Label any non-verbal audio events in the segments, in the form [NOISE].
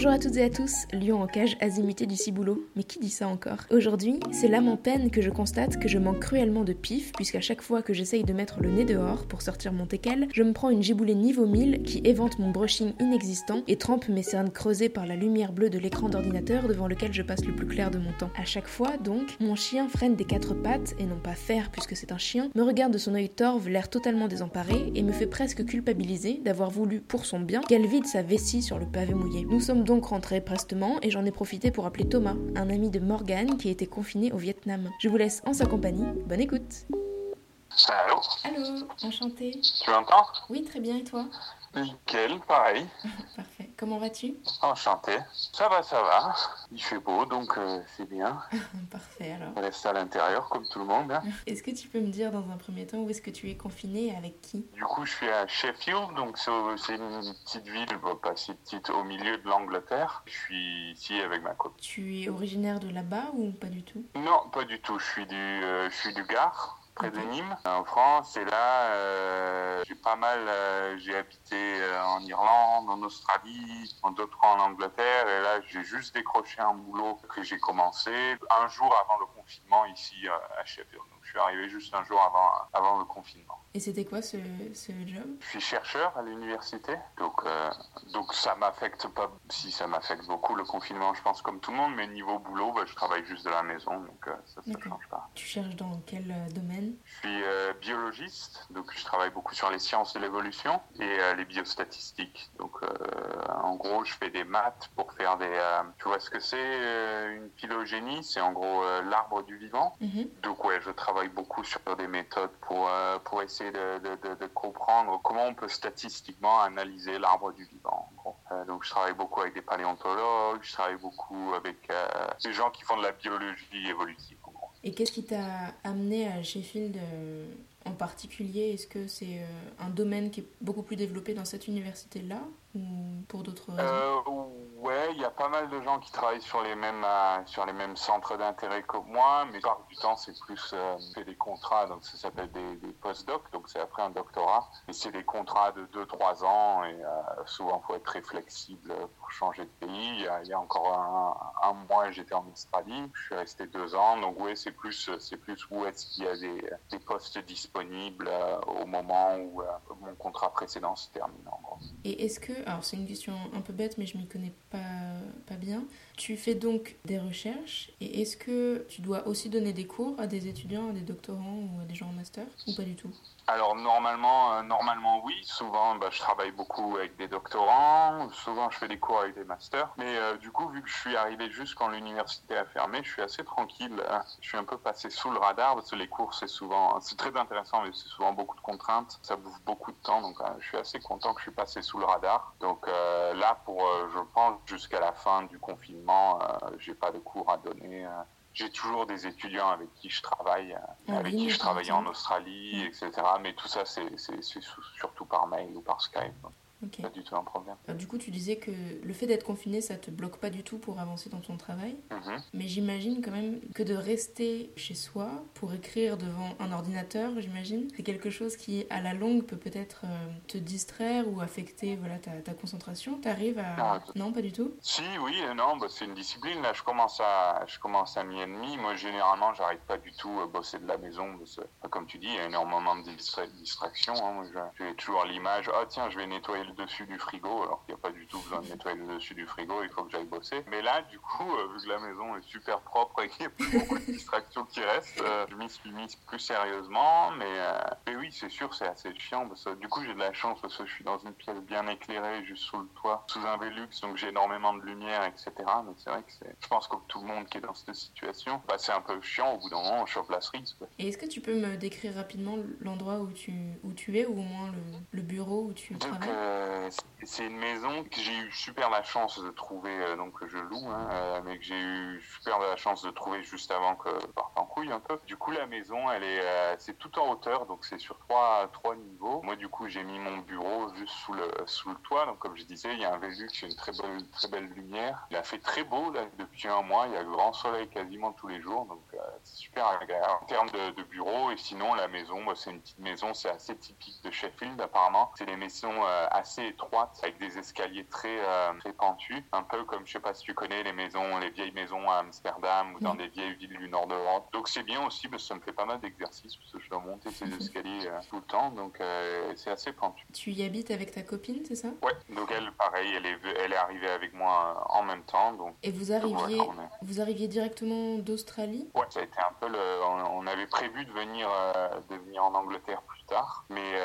Bonjour à toutes et à tous, lion en cage azimuté du ciboulot. Mais qui dit ça encore? Aujourd'hui, c'est l'âme en peine que je constate que je manque cruellement de pif, puisqu'à chaque fois que j'essaye de mettre le nez dehors pour sortir mon teckel, je me prends une giboulée niveau 1000 qui évente mon brushing inexistant et trempe mes cernes creusées par la lumière bleue de l'écran d'ordinateur devant lequel je passe le plus clair de mon temps. À chaque fois, donc, mon chien freine des quatre pattes, et non pas faire puisque c'est un chien, me regarde de son œil torve, l'air totalement désemparé, et me fait presque culpabiliser d'avoir voulu, pour son bien, qu'elle vide sa vessie sur le pavé mouillé. Nous sommes donc rentrés prestement, et j'en ai profité pour appeler Thomas, un ami de Morgane qui était confiné au Vietnam. Je vous laisse en sa compagnie, bonne écoute. Allô? Allô, enchantée. Tu m'entends? Oui, très bien, et toi? Nickel, pareil. [LAUGHS] Parfait. Comment vas-tu? Enchanté. Ça va, ça va. Il fait beau, donc euh, c'est bien. [LAUGHS] Parfait, alors. On reste à l'intérieur, comme tout le monde. hein. [LAUGHS] Est-ce que tu peux me dire dans un premier temps où est-ce que tu es confiné et avec qui? Du coup, je suis à Sheffield, donc c'est une petite ville, bon, pas si petite, au milieu de l'Angleterre. Je suis ici avec ma copine. Tu es originaire de là-bas ou pas du tout? Non, pas du tout. Je suis du, euh, je suis du Gard, près de. Nîmes, en France. Et là, euh, j'ai pas mal. euh, j'ai habité euh, en Irlande, en Australie, en d'autres en Angleterre. Et là, j'ai juste décroché un boulot que j'ai commencé un jour avant le confinement ici euh, à Sheffield. Suis arrivé juste un jour avant, avant le confinement. Et c'était quoi ce, ce job? Je suis chercheur à l'université, donc euh, donc ça m'affecte pas. Si ça m'affecte beaucoup le confinement, je pense comme tout le monde, mais niveau boulot, bah, je travaille juste de la maison, donc euh, ça D'accord. change pas. Tu cherches dans quel euh, domaine? Je suis euh, biologiste, donc je travaille beaucoup sur les sciences de l'évolution et les biostatistiques. Donc en gros, je fais des maths pour faire des. tu vois ce que c'est une phylogénie C'est en gros l'arbre du vivant. Mhm. Donc ouais, je travaille beaucoup sur des méthodes pour, euh, pour essayer de, de, de- de comprendre comment on peut statistiquement analyser l'arbre du vivant. en gros. Euh, donc je travaille beaucoup avec des paléontologues, je travaille beaucoup avec euh, des gens qui font de la biologie évolutive. en gros. Et qu'est-ce qui t'a amené à Sheffield euh, en particulier? Est-ce que c'est un domaine qui est beaucoup plus développé dans cette université-là ou pour d'autres raisons? Ouais, il y a pas mal de gens qui travaillent sur les mêmes euh, sur les mêmes centres d'intérêt que moi, mais plupart du temps c'est plus euh, des contrats, donc ça s'appelle des, des post-docs, donc c'est après un doctorat, et c'est des contrats de 2-3 ans, et euh, souvent faut être très flexible pour changer de pays. Il y a, encore un, mois j'étais en Australie, je suis resté deux ans, donc ouais c'est plus c'est plus où est-ce qu'il y a des, des postes disponibles euh, au moment où mon contrat précédent se termine en. Et est-ce que, alors c'est une question un peu bête mais je m'y connais pas, pas bien, tu fais donc des recherches et est-ce que tu dois aussi donner des cours à des étudiants, à des doctorants ou à des gens en master ou pas du tout? Alors normalement, euh, normalement oui. Souvent, bah, je travaille beaucoup avec des doctorants. Souvent, je fais des cours avec des masters. Mais euh, du coup, vu que je suis arrivé juste quand l'université a fermé, je suis assez tranquille. hein. Je suis un peu passé sous le radar parce que les cours, c'est souvent, c'est très intéressant, mais c'est souvent beaucoup de contraintes. Ça bouffe beaucoup de temps, donc euh, je suis assez content que je suis passé sous le radar. Donc là, pour, je pense, jusqu'à la fin du confinement, euh, j'ai pas de cours à donner. euh. J'ai toujours des étudiants avec qui je travaille, euh, En avec qui je travaillais en Australie, Mm. etc. Mais tout ça, c'est surtout par mail ou par Skype. donc Ok. Pas du tout un problème. Alors, du coup, tu disais que le fait d'être confiné, ça te bloque pas du tout pour avancer dans ton travail. Mhm. Mais j'imagine quand même que de rester chez soi pour écrire devant un ordinateur, j'imagine, c'est quelque chose qui, à la longue, peut peut-être euh, te distraire ou affecter voilà, ta, ta concentration. T'arrives à... Ah, Non, pas du tout? Si, oui, non, bah, c'est une discipline. Là, je commence à, je commence à mi et demi. Moi, généralement, j'arrête pas du tout à bosser de la maison. Parce bah, comme tu dis, il y a énormément de distra- distractions. hein. J'ai toujours l'image, ah tiens, je vais nettoyer le dessus du frigo, alors qu'il n'y a pas du tout besoin de nettoyer le dessus du frigo. Il faut que j'aille bosser. Mais là, du coup, euh, vu que la maison est super propre et qu'il y a plus beaucoup de distractions qui restent, euh, je m'y suis mis plus sérieusement. Mais, euh, mais oui, c'est sûr, c'est assez chiant. Parce que, du coup, j'ai de la chance parce que je suis dans une pièce bien éclairée, juste sous le toit, sous un Velux, donc j'ai énormément de lumière, etc. Mais c'est vrai que c'est. Je pense que tout le monde qui est dans cette situation, bah, c'est un peu chiant. Au bout d'un moment, on chope la cerise. quoi. Et est-ce que tu peux me décrire rapidement l'endroit où tu, où tu es ou au moins le, le bureau où tu Donc, travailles? Euh, c'est- une maison que j'ai eu super la chance de trouver, euh, donc je loue, hein, euh, mais que j'ai eu super la chance de trouver juste avant que parte en couille un peu. Du coup, la maison, elle est, c'est tout en hauteur, donc c'est sur trois, trois niveaux. Moi, du coup, j'ai mis mon bureau juste sous le, sous le toit, donc comme je disais, il y a un il y a une très belle, très belle lumière. Il a fait très beau là depuis un mois, il y a grand soleil quasiment tous les jours, donc c'est super agréable en termes de, bureau. Et sinon, la maison, bah, c'est une petite maison, c'est assez typique de Sheffield apparemment. C'est des maisons assez assez étroite, avec des escaliers très, euh, très pentus, un peu comme, je sais pas si tu connais les maisons, les vieilles maisons à Amsterdam ou dans des vieilles villes du nord d'Europe. Donc c'est bien aussi, parce que ça me fait pas mal d'exercices, parce que je dois monter ces [LAUGHS] escaliers euh, tout le temps, donc euh, c'est assez pentu. Tu y habites avec ta copine, c'est ça? Ouais, donc elle, pareil, elle est, elle est arrivée avec moi en même temps. Donc, Et vous arriviez, vous arriviez directement d'Australie? Ouais, ça a été un peu le... On, avait prévu de venir, de venir en Angleterre plus tard, mais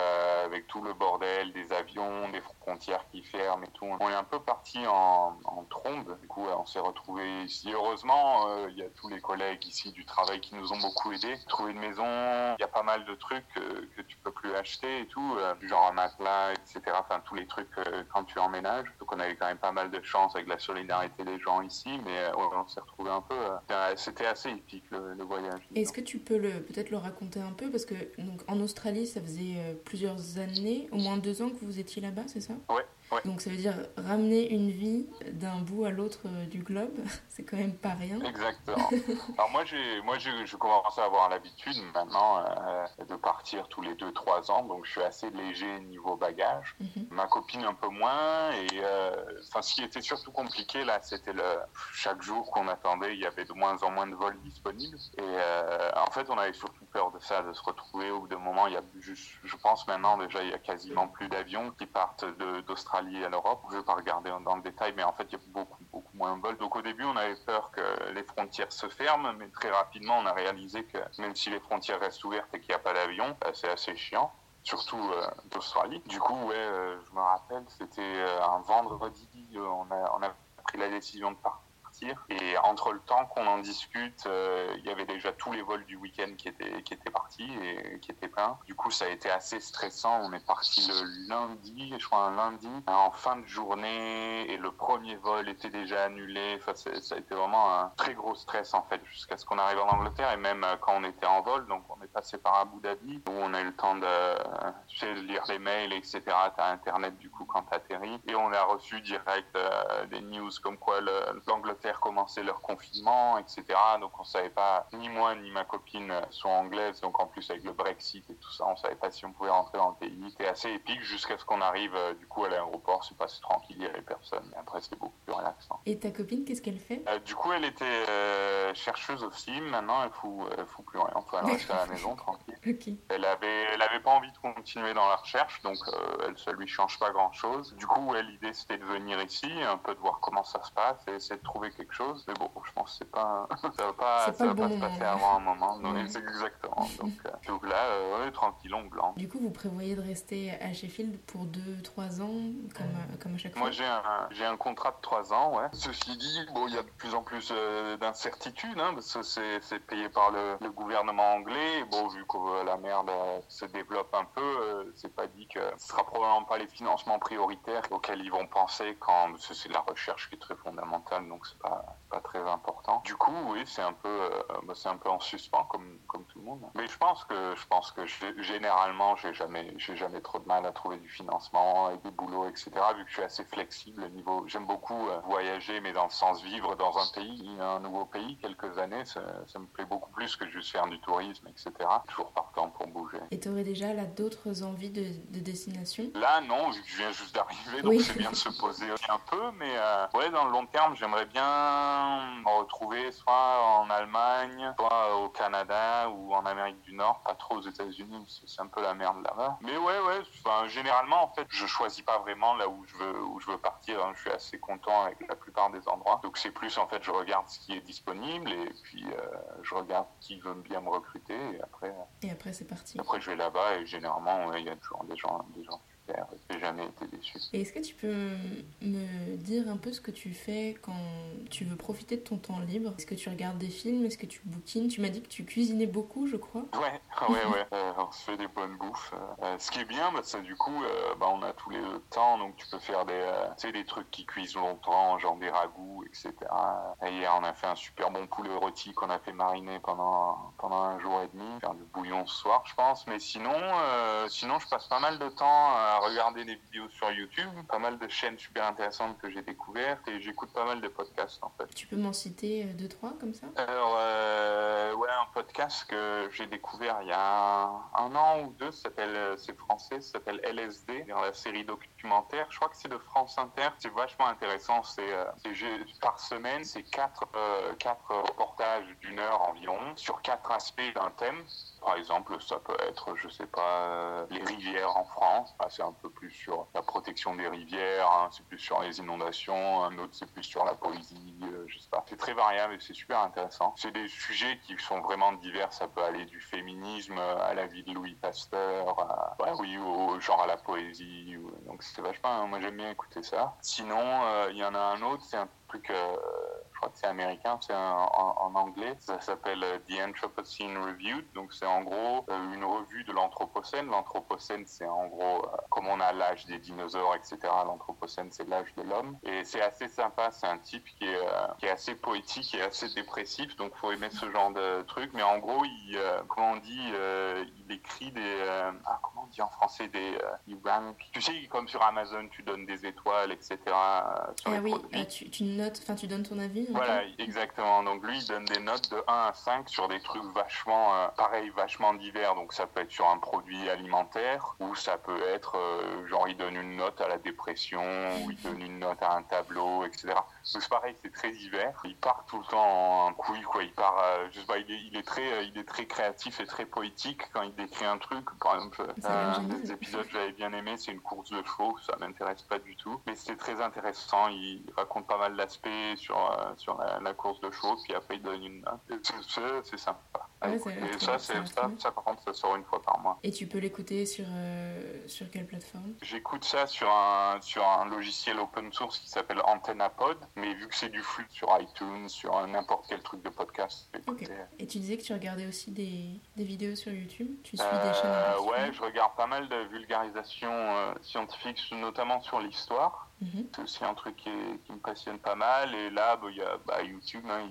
avec tout le bordel des avions, des frontières qui ferment et tout, on est un peu parti en, en trombe. Du coup, on s'est retrouvé ici. Heureusement, euh, il y a tous les collègues ici du travail qui nous ont beaucoup aidés. Trouver une maison, il y a pas mal de trucs euh, que tu peux plus acheter et tout, euh, genre un matelas, etc. Enfin, tous les trucs quand tu emménages. Donc, on avait quand même pas mal de chance avec la solidarité des gens ici, mais on s'est retrouvé un peu. C'était assez épique le, voyage. Est-ce que tu peux peut-être le raconter un peu? Parce que donc en Australie, ça faisait plusieurs années, au moins deux ans que vous étiez là-bas, c'est ça? Ouais. Donc ça veut dire ramener une vie d'un bout à l'autre euh, du globe, [LAUGHS] c'est quand même pas rien. Exactement. [LAUGHS] Alors moi j'ai moi je commence à avoir l'habitude maintenant euh, de partir tous les 2-3 ans, donc je suis assez léger niveau bagage. Mhm. Ma copine un peu moins et euh, enfin ce qui était surtout compliqué là, c'était le chaque jour qu'on attendait, il y avait de moins en moins de vols disponibles et en fait on avait surtout peur de ça, de se retrouver au bout d'un moment, il y a juste, je pense maintenant déjà il y a quasiment plus d'avions qui partent d'Australie à l'Europe. Je ne vais pas regarder dans le détail, mais en fait, il y a beaucoup, beaucoup moins de vols. Donc au début, on avait peur que les frontières se ferment, mais très rapidement, on a réalisé que même si les frontières restent ouvertes et qu'il n'y a pas d'avion, bah, c'est assez chiant surtout euh, d'Australie. Du coup, ouais, euh, je me rappelle, c'était euh, un vendredi, on a, on a pris la décision de partir et entre le temps qu'on en discute, euh, il y avait déjà tous les vols du week-end qui étaient, qui étaient partis et qui étaient pleins. Du coup, ça a été assez stressant. On est parti le lundi, je crois un lundi, en fin de journée, et le premier vol était déjà annulé. Enfin, ça a été vraiment un très gros stress en fait, jusqu'à ce qu'on arrive en Angleterre et même euh, quand on était en vol. Donc, on est passé par Abu Dhabi où on a eu le temps de, lire les mails, etc. Tu as Internet du coup quand tu atterris. Et on a reçu direct euh, des news comme quoi l'Angleterre recommencer leur confinement, etc. Donc on savait pas, ni moi ni ma copine sont anglaises, donc en plus avec le Brexit et tout ça, on savait pas si on pouvait rentrer dans le pays. C'était assez épique jusqu'à ce qu'on arrive euh, du coup à l'aéroport, c'est passé tranquille, il n'y avait personne. Mais après c'était beaucoup plus relaxant. Et ta copine, qu'est-ce qu'elle fait? Euh, Du coup elle était euh, chercheuse aussi, maintenant elle fout, elle fout plus rien, enfin elle reste à la maison tranquille. [LAUGHS] Elle avait, elle avait pas envie de continuer dans la recherche, donc elle, ça lui change pas grand chose. Du coup l'idée c'était de venir ici, un peu de voir comment ça se passe et essayer de trouver quelque chose. Mais bon, je pense que c'est pas, [LAUGHS] ça va pas, ça va pas se passer avant un moment. [LAUGHS] C'est exactement. Donc, euh, donc là, euh, tranquille, on blanc. Du coup, vous prévoyez de rester à Sheffield pour 2-3 ans, comme, euh, comme à chaque fois Moi, j'ai un, un contrat de 3 ans, ouais. Ceci dit, bon, il y a de plus en plus d'incertitudes, hein, parce que c'est, c'est payé par le, le, gouvernement anglais. Bon, vu que la merde se développe un peu, c'est pas dit que ce sera probablement pas les financements prioritaires auxquels ils vont penser quand c'est de la recherche qui est très fondamentale, donc c'est pas pas très important. Du coup, oui, c'est un peu, euh, bah, c'est un peu en suspens comme, comme tout le monde. Mais je pense que, je pense que généralement, j'ai jamais, j'ai jamais trop de mal à trouver du financement et du boulot, etc. Vu que je suis assez flexible niveau, j'aime beaucoup euh, voyager, mais dans le sens vivre dans un pays, un nouveau pays, quelques années, ça, ça me plaît beaucoup plus que juste faire du tourisme, etc. Toujours partant pour bouger. Et tu aurais déjà là d'autres envies de, de, destination? Là, non, vu que je viens juste d'arriver, donc c'est bien de se poser un peu, mais euh, ouais, dans le long terme, j'aimerais bien me retrouver soit en Allemagne, soit au Canada ou en Amérique du Nord, pas trop aux États-Unis, c'est un peu la merde là-bas. Mais ouais, ouais, enfin, généralement, en fait, je choisis pas vraiment là où je veux, où je veux partir. Hein. Je suis assez content avec la plupart des endroits. Donc c'est plus, en fait, je regarde ce qui est disponible et puis euh, je regarde qui veut bien me recruter et après. Et après, c'est parti. Après, je vais là-bas et généralement, il y a toujours des gens, des gens j'ai jamais été déçu. Et est-ce que tu peux me dire un peu ce que tu fais quand tu veux profiter de ton temps libre? Est-ce que tu regardes des films? Est-ce que tu bouquines? Tu m'as dit que tu cuisinais beaucoup, je crois. Ouais, [LAUGHS] ouais, ouais. Euh, on se fait des bonnes bouffes. Euh, ce qui est bien, bah, c'est du coup, euh, bah, on a tous les temps, donc tu peux faire des, des trucs qui cuisent longtemps, genre des ragoûts, etc. Et hier, on a fait un super bon poulet rôti qu'on a fait mariner pendant, pendant un jour et demi. Faire du bouillon ce soir, je pense. Mais sinon, sinon, je passe pas mal de temps à regarder des vidéos sur YouTube, pas mal de chaînes super intéressantes que j'ai découvertes et j'écoute pas mal de podcasts en fait. Tu peux m'en citer euh, deux, trois comme ça? Alors, euh, ouais, un podcast que j'ai découvert il y a un, an ou deux, s'appelle, euh, c'est français, ça s'appelle LSD, dans la série documentaire. Je crois que c'est de France Inter. C'est vachement intéressant. C'est, euh, par semaine, c'est quatre, quatre reportages d'une heure environ sur quatre aspects d'un thème. Par exemple, ça peut être, je sais pas, les rivières en France. Ah, c'est un peu plus sur la protection des rivières, hein. c'est plus sur les inondations. Un autre, c'est plus sur la poésie, je sais pas. C'est très variable et c'est super intéressant. C'est des sujets qui sont vraiment divers. Ça peut aller du féminisme à la vie de Louis Pasteur, à, oui, au genre à la poésie. Donc c'est vachement. Moi j'aime bien écouter ça. Sinon, euh, il y en a un autre. C'est un truc. Je crois que c'est américain, c'est en, anglais. Ça s'appelle euh, The Anthropocene Reviewed. Donc c'est en gros euh, une revue de l'Anthropocène. L'Anthropocène, c'est en gros euh, comme on a l'âge des dinosaures, etc. L'Anthropocène, c'est l'âge de l'homme. Et c'est assez sympa. C'est un type qui est, qui est assez poétique et assez dépressif. Donc faut aimer ce genre de truc. Mais en gros, il, comment on dit, il écrit des, ah, comment on dit en français, des, il rank. Tu sais, comme sur Amazon, tu donnes des étoiles, etc. Sur ah oui, tu, tu notes, enfin tu donnes ton avis voilà, exactement. Donc lui, il donne des notes de 1 à 5 sur des trucs vachement, euh, pareil, vachement divers. Donc ça peut être sur un produit alimentaire, ou ça peut être, euh, genre, il donne une note à la dépression, ou il donne une note à un tableau, etc. Donc c'est pareil, c'est très divers. Il part tout le temps en couille, quoi. Il part, euh, je sais pas, il est, il est, très, il est très créatif et très poétique quand il décrit un truc. Par exemple, un des épisodes que j'avais bien aimé, c'est une course de chevaux. Ça m'intéresse pas du tout, mais c'était très intéressant. Il raconte pas mal d'aspects sur sur la, course de chevaux, puis après il donne une note. C'est sympa. Et ça, ça, ça, par contre, ça sort une fois par mois. Et tu peux l'écouter sur, euh, sur quelle plateforme? J'écoute ça sur un, sur un logiciel open source qui s'appelle AntennaPod, mais vu que c'est du flux sur iTunes, sur n'importe quel truc de podcast. Et tu disais que tu regardais aussi des, des vidéos sur YouTube? Tu suis des chaînes euh, Ouais, je regarde pas mal de vulgarisation euh, scientifique, notamment sur l'histoire. Mhm. C'est aussi un truc qui, me passionne pas mal. Et là, bah, il y a bah, YouTube, hein,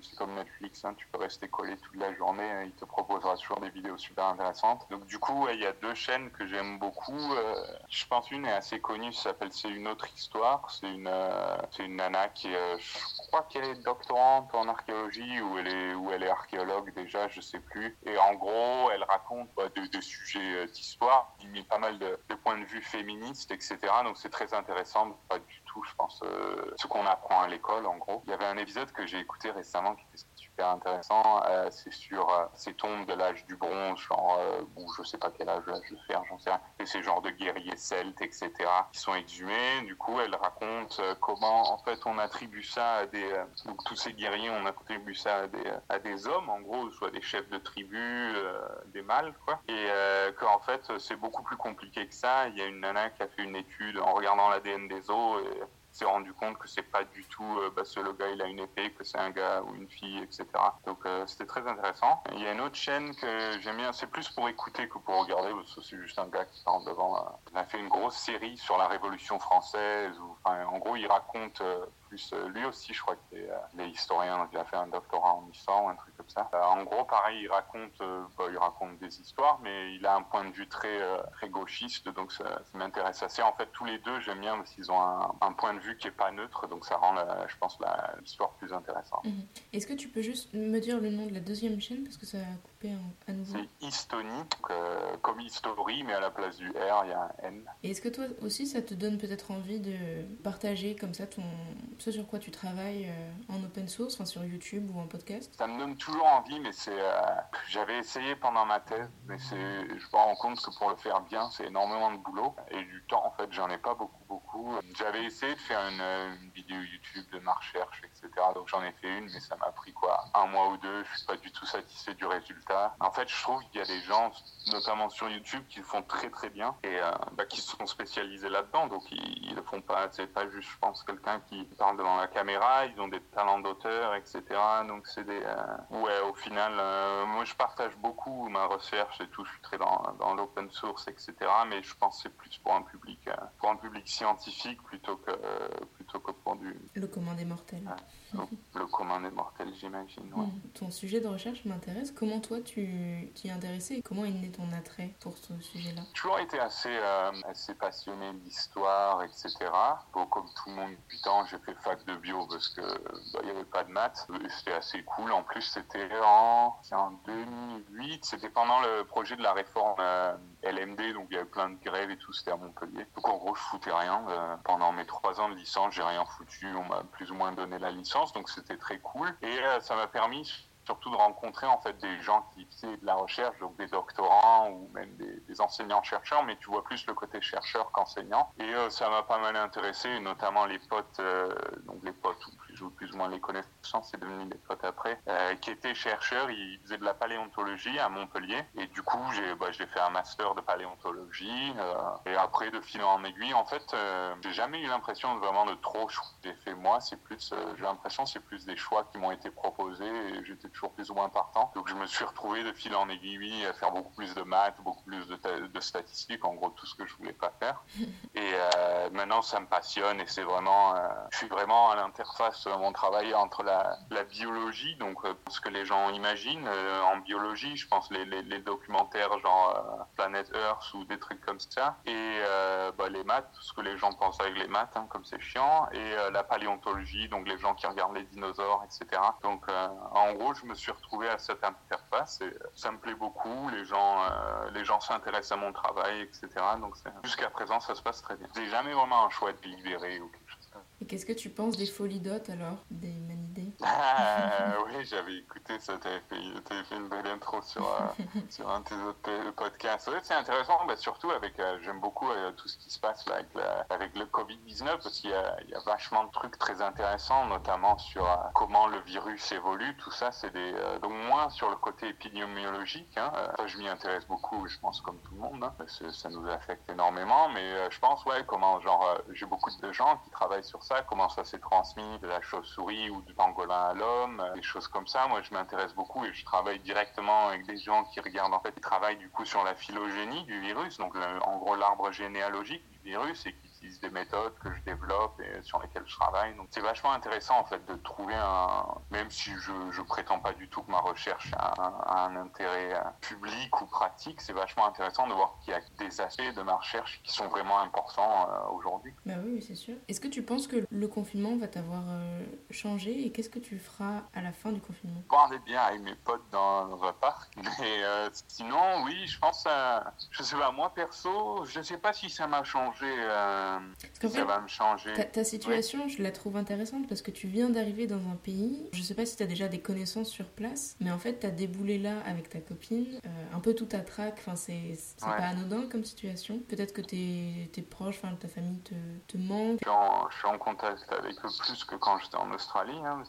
c'est comme Netflix, hein, tu peux rester collé toute la journée, hein, il te proposera toujours des vidéos super intéressantes. Donc du coup, il y a deux chaînes que j'aime beaucoup. Euh, je pense une est assez connue, ça s'appelle C'est une autre histoire. C'est une, euh, une nana qui, euh, je crois qu'elle est doctorante en archéologie ou elle est, elle est archéologue déjà, je sais plus. Et en gros, elle raconte bah, des sujets d'histoire, il met pas mal de points de vue féministes, etc. Donc c'est très intéressant pas du tout, je pense, euh, ce qu'on apprend à l'école, en gros. Il y avait un épisode que j'ai écouté récemment qui était super intéressant. Euh, c'est sur euh, ces tombes de l'âge du bronze, genre, ou je sais pas quel âge je vais faire, j'en sais rien. Et ces genres de guerriers celtes, etc., qui sont exhumés. Du coup, elle raconte comment, en fait, on attribue ça à des. donc, tous ces guerriers, on attribue ça à des, à des hommes, en gros, soit des chefs de tribu, des mâles, quoi. Et qu'en fait, c'est beaucoup plus compliqué que ça. Il y a une nana qui a fait une étude en regardant l'ADN des eaux et s'est rendu compte que c'est pas du tout euh, bah, ce le gars il a une épée, que c'est un gars ou une fille, etc. Donc euh, c'était très intéressant. Il y a une autre chaîne que j'aime bien, c'est plus pour écouter que pour regarder, parce que c'est juste un gars qui parle devant. Euh, il a fait une grosse série sur la Révolution française. Où, en gros, il raconte plus, lui aussi, je crois qu'il est, historien, donc il a fait un doctorat en histoire ou un truc ça. en gros, pareil, il raconte, bah, il raconte des histoires, mais il a un point de vue très, très gauchiste, donc ça, m'intéresse assez. En fait, tous les deux, j'aime bien parce qu'ils ont un, point de vue qui est pas neutre, donc ça rend, je pense, l'histoire plus intéressante. Mhm. Est-ce que tu peux juste me dire le nom de la deuxième chaîne parce que ça coupé à nouveau C'est Histonie, euh, comme History, mais à la place du R, il y a un N. Et est-ce que toi aussi, ça te donne peut-être envie de partager comme ça ton, ce sur quoi tu travailles euh, en open source, enfin sur YouTube ou en podcast? Ça me donne toujours envie, mais c'est, euh, j'avais essayé pendant ma thèse, mais c'est, je me rends compte que pour le faire bien, c'est énormément de boulot et du temps. En fait, j'en ai pas beaucoup, J'avais essayé de faire une, vidéo YouTube de ma recherche, etc. Donc j'en ai fait une, mais ça m'a pris quoi Un mois ou deux. Je suis pas du tout satisfait du résultat. En fait, je trouve qu'il y a des gens, notamment sur YouTube, qui le font très très bien et euh, bah, qui sont spécialisés là-dedans. Donc ils, ils, le font pas. C'est pas juste, je pense, quelqu'un qui parle devant la caméra. Ils ont des talents d'auteur, etc. Donc c'est des. Euh, ouais, au final, euh, moi je partage beaucoup ma recherche et tout. Je suis très dans, dans l'open source, etc. Mais je pense que c'est plus pour un public, pour un public scientifique scientifique plutôt que, plutôt que pour du... Le commun des mortels. le commun des mortels, j'imagine. Ouais. Hmm. Ton sujet de recherche m'intéresse. Comment toi tu t'y es intéressé et comment est né ton attrait pour ce sujet-là? J'ai toujours été assez, euh, assez passionné d'histoire, etc. Bon, comme tout le monde depuis temps, j'ai fait fac de bio parce que bah, il n'y avait pas de maths. C'était assez cool. En plus, c'était en, en 2008. C'était pendant le projet de la réforme euh, LMD, donc il y avait plein de grèves et tout. C'était à Montpellier. Donc en gros, je foutais rien. Euh, pendant mes trois ans de licence, j'ai rien foutu. On m'a plus ou moins donné la licence, donc c'était très cool. Et ça m'a permis surtout de rencontrer en fait des gens qui faisaient de la recherche, donc des doctorants ou même des, enseignants-chercheurs, mais tu vois plus le côté chercheur qu'enseignant. Et euh, ça m'a pas mal intéressé, notamment les potes, euh, donc les potes ou plus, ou plus ou moins les connaissances, c'est devenu des potes après, euh, qui étaient chercheurs, ils faisaient de la paléontologie à Montpellier. Et du coup, j'ai bah, fait un master de paléontologie. et après, de fil en aiguille, en fait, j'ai jamais eu l'impression vraiment de trop j'ai fait moi. C'est plus, j'ai l'impression, c'est plus des choix qui m'ont été proposés et j'étais toujours plus ou moins partant. Donc je me suis retrouvé de fil en aiguille à faire beaucoup plus de maths, beaucoup plus de, de statistiques, en gros tout ce que je voulais pas faire. [LAUGHS] Et euh, maintenant ça me passionne et c'est vraiment, euh, je suis vraiment à l'interface de mon travail entre la, biologie, donc euh, ce que les gens imaginent en biologie, je pense les, documentaires genre Planet Earth ou des trucs comme ça, et bah, les maths, tout ce que les gens pensent avec les maths, hein, comme c'est chiant, et la paléontologie, donc les gens qui regardent les dinosaures, etc. Donc en gros je me suis retrouvé à cette interface et ça me plaît beaucoup. Les gens, euh, les gens s'intéressent à mon travail, etc. Donc jusqu'à présent, ça se passe très bien. J'ai jamais vraiment un choix de libérer ou chose. Et qu'est-ce que tu penses des folies d'hôtes alors, ah, Oui, j'avais écouté ça, tu avais fait, fait, une belle intro sur, euh, [LAUGHS] sur un de tes autres podcasts. c'est intéressant, bah, surtout avec, euh, j'aime beaucoup euh, tout ce qui se passe là, avec, avec le Covid-19 parce qu'il y, y, a vachement de trucs très intéressants, notamment sur comment le virus évolue. Tout ça, c'est des. donc, moins sur le côté épidémiologique. Hein, je m'y intéresse beaucoup, je pense, comme tout le monde. Hein, ça nous affecte énormément, mais je pense, ouais, comment, genre, j'ai beaucoup de gens qui travaillent sur ça comment ça s'est transmis de la chauve-souris ou du pangolin l'homme, euh, des choses comme ça. Moi, je m'intéresse beaucoup et je travaille directement avec des gens qui regardent, en fait, ils travaillent du coup sur la phylogénie du virus, donc en gros l'arbre généalogique du virus et qui des méthodes que je développe et sur lesquelles je travaille. Donc c'est vachement intéressant en fait de trouver un, même si je, je prétends pas du tout que ma recherche a un, intérêt euh, public ou pratique, c'est vachement intéressant de voir qu'il y a des aspects de ma recherche qui sont vraiment importants euh, aujourd'hui. Bah oui, c'est sûr. Est-ce que tu penses que le confinement va t'avoir euh, changé et qu'est-ce que tu feras à la fin du confinement? Parler bien avec mes potes dans, dans un parc, [LAUGHS] mais sinon oui, je pense, je sais pas, moi perso, je sais pas si ça m'a changé ça va me changer. Ta, situation, je la trouve intéressante parce que tu viens d'arriver dans un pays. Je sais pas si tu as déjà des connaissances sur place, mais en fait, tu as déboulé là avec ta copine, euh, un peu tout à trac. Enfin, c'est pas anodin comme situation. Peut-être que tes, tes proches, enfin, ta famille te, te manque. Je suis, en, contact avec eux plus que quand j'étais en Australie, hein,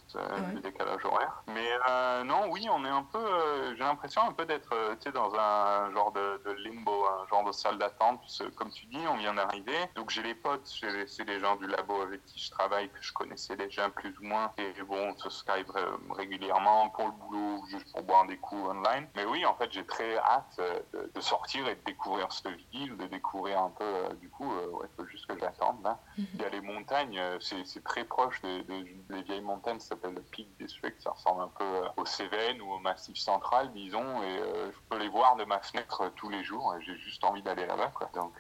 le décalage horaire. Mais euh, non, oui, on est un peu. Euh, j'ai l'impression un peu d'être dans un genre de, de, limbo, un genre de salle d'attente. Comme tu dis, on vient d'arriver. Donc j'ai les potes, c'est des gens du labo avec qui je travaille, que je connaissais déjà plus ou moins. Et bon, on se Skype régulièrement pour le boulot, juste pour boire des coups online. Mais oui, en fait, j'ai très hâte euh, de, sortir et de découvrir cette ville, de découvrir un peu, euh, du coup, euh, ouais, il faut juste que j'attende là. Mhm. Il y a les montagnes, c'est très proche des, des, vieilles montagnes, ça s'appelle le Peak District, ça ressemble un peu au Cévennes ou au Massif Central, disons, et je peux les voir de ma fenêtre tous les jours, et j'ai juste envie d'aller là-bas, quoi. Donc,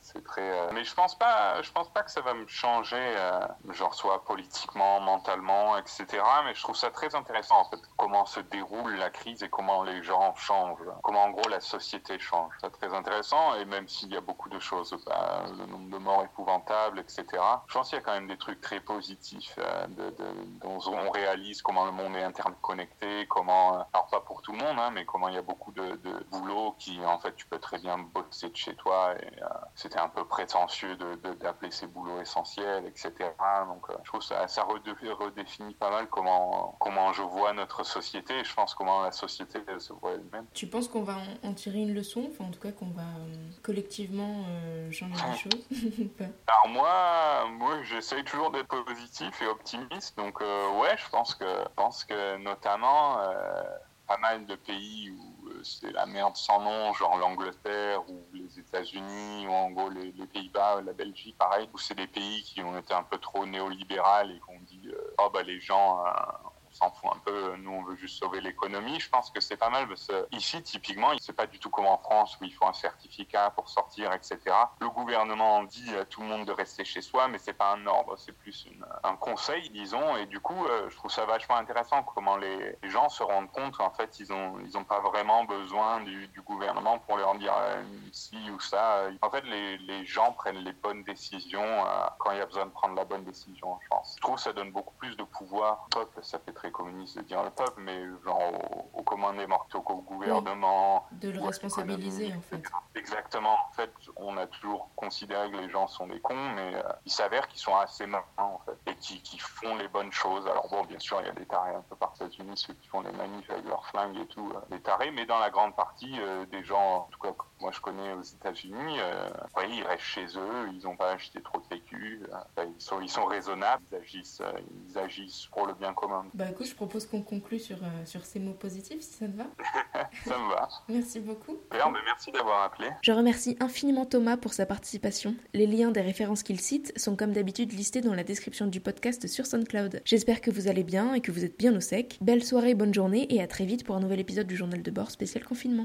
c'est très... Mais je pense pas je pense pas que ça va me changer, euh, genre soit politiquement, mentalement, etc. Mais je trouve ça très intéressant en fait, comment se déroule la crise et comment les gens changent, comment en gros la société change. C'est très intéressant et même s'il y a beaucoup de choses, bah, le nombre de morts épouvantables, etc. Je pense qu'il y a quand même des trucs très positifs euh, dont on réalise comment le monde est interconnecté, comment, euh, alors pas pour tout le monde, hein, mais comment il y a beaucoup de, de, boulot qui en fait tu peux très bien bosser de chez toi et c'était un peu prétentieux de d'appeler ses boulots essentiels, etc. Donc euh, je trouve que ça, ça redéfinit pas mal comment, comment je vois notre société et je pense comment la société se voit elle-même. Tu penses qu'on va en, tirer une leçon, enfin en tout cas qu'on va euh, collectivement euh, changer les [LAUGHS] choses [LAUGHS] Alors moi, moi j'essaye toujours d'être positif et optimiste, donc ouais, je pense que, je pense que notamment pas mal de pays où c'est la merde sans nom, genre l'Angleterre ou les États-Unis ou en gros les, Pays-Bas, la Belgique, pareil, où c'est des pays qui ont été un peu trop néolibérales et qu'on dit oh bah les gens s'en fout un peu. Nous, on veut juste sauver l'économie. Je pense que c'est pas mal parce que ici, typiquement, c'est pas du tout comme en France où il faut un certificat pour sortir, etc. Le gouvernement dit à tout le monde de rester chez soi, mais c'est pas un ordre, c'est plus un conseil, disons. Et du coup, euh, je trouve ça vachement intéressant comment les, gens se rendent compte qu'en fait, ils ont, ils ont pas vraiment besoin du, gouvernement pour leur dire euh, ci ou ça. En fait, les, les, gens prennent les bonnes décisions euh, quand il y a besoin de prendre la bonne décision, je pense. Je trouve que ça donne beaucoup plus de pouvoir au peuple. Ça fait très communiste de dire le peuple, mais genre au, au commun des mortaux, au gouvernement. de le responsabiliser en fait. Exactement. En fait, on a toujours considéré que les gens sont des cons, mais euh, il s'avère qu'ils sont assez malins en fait et qui, qui, font les bonnes choses. Alors bon, bien sûr, il y a des tarés un peu par États-Unis, ceux qui font les manifs avec leurs flingues et tout, euh, des tarés, mais dans la grande partie euh, des gens, en tout cas moi je connais aux États-Unis, ils restent chez eux, ils n'ont pas acheté trop de vécu, ils sont, ils sont raisonnables, ils agissent, ils agissent pour le bien commun. Bah écoute, je propose qu'on conclue sur, sur ces mots positifs, si ça te va. [LAUGHS] ça me va. Merci beaucoup. merci d'avoir appelé. Je remercie infiniment Thomas pour sa participation. Les liens des références qu'il cite sont comme d'habitude listés dans la description du podcast sur SoundCloud. J'espère que vous allez bien et que vous êtes bien au sec. Belle soirée, bonne journée et à très vite pour un nouvel épisode du journal de bord spécial confinement.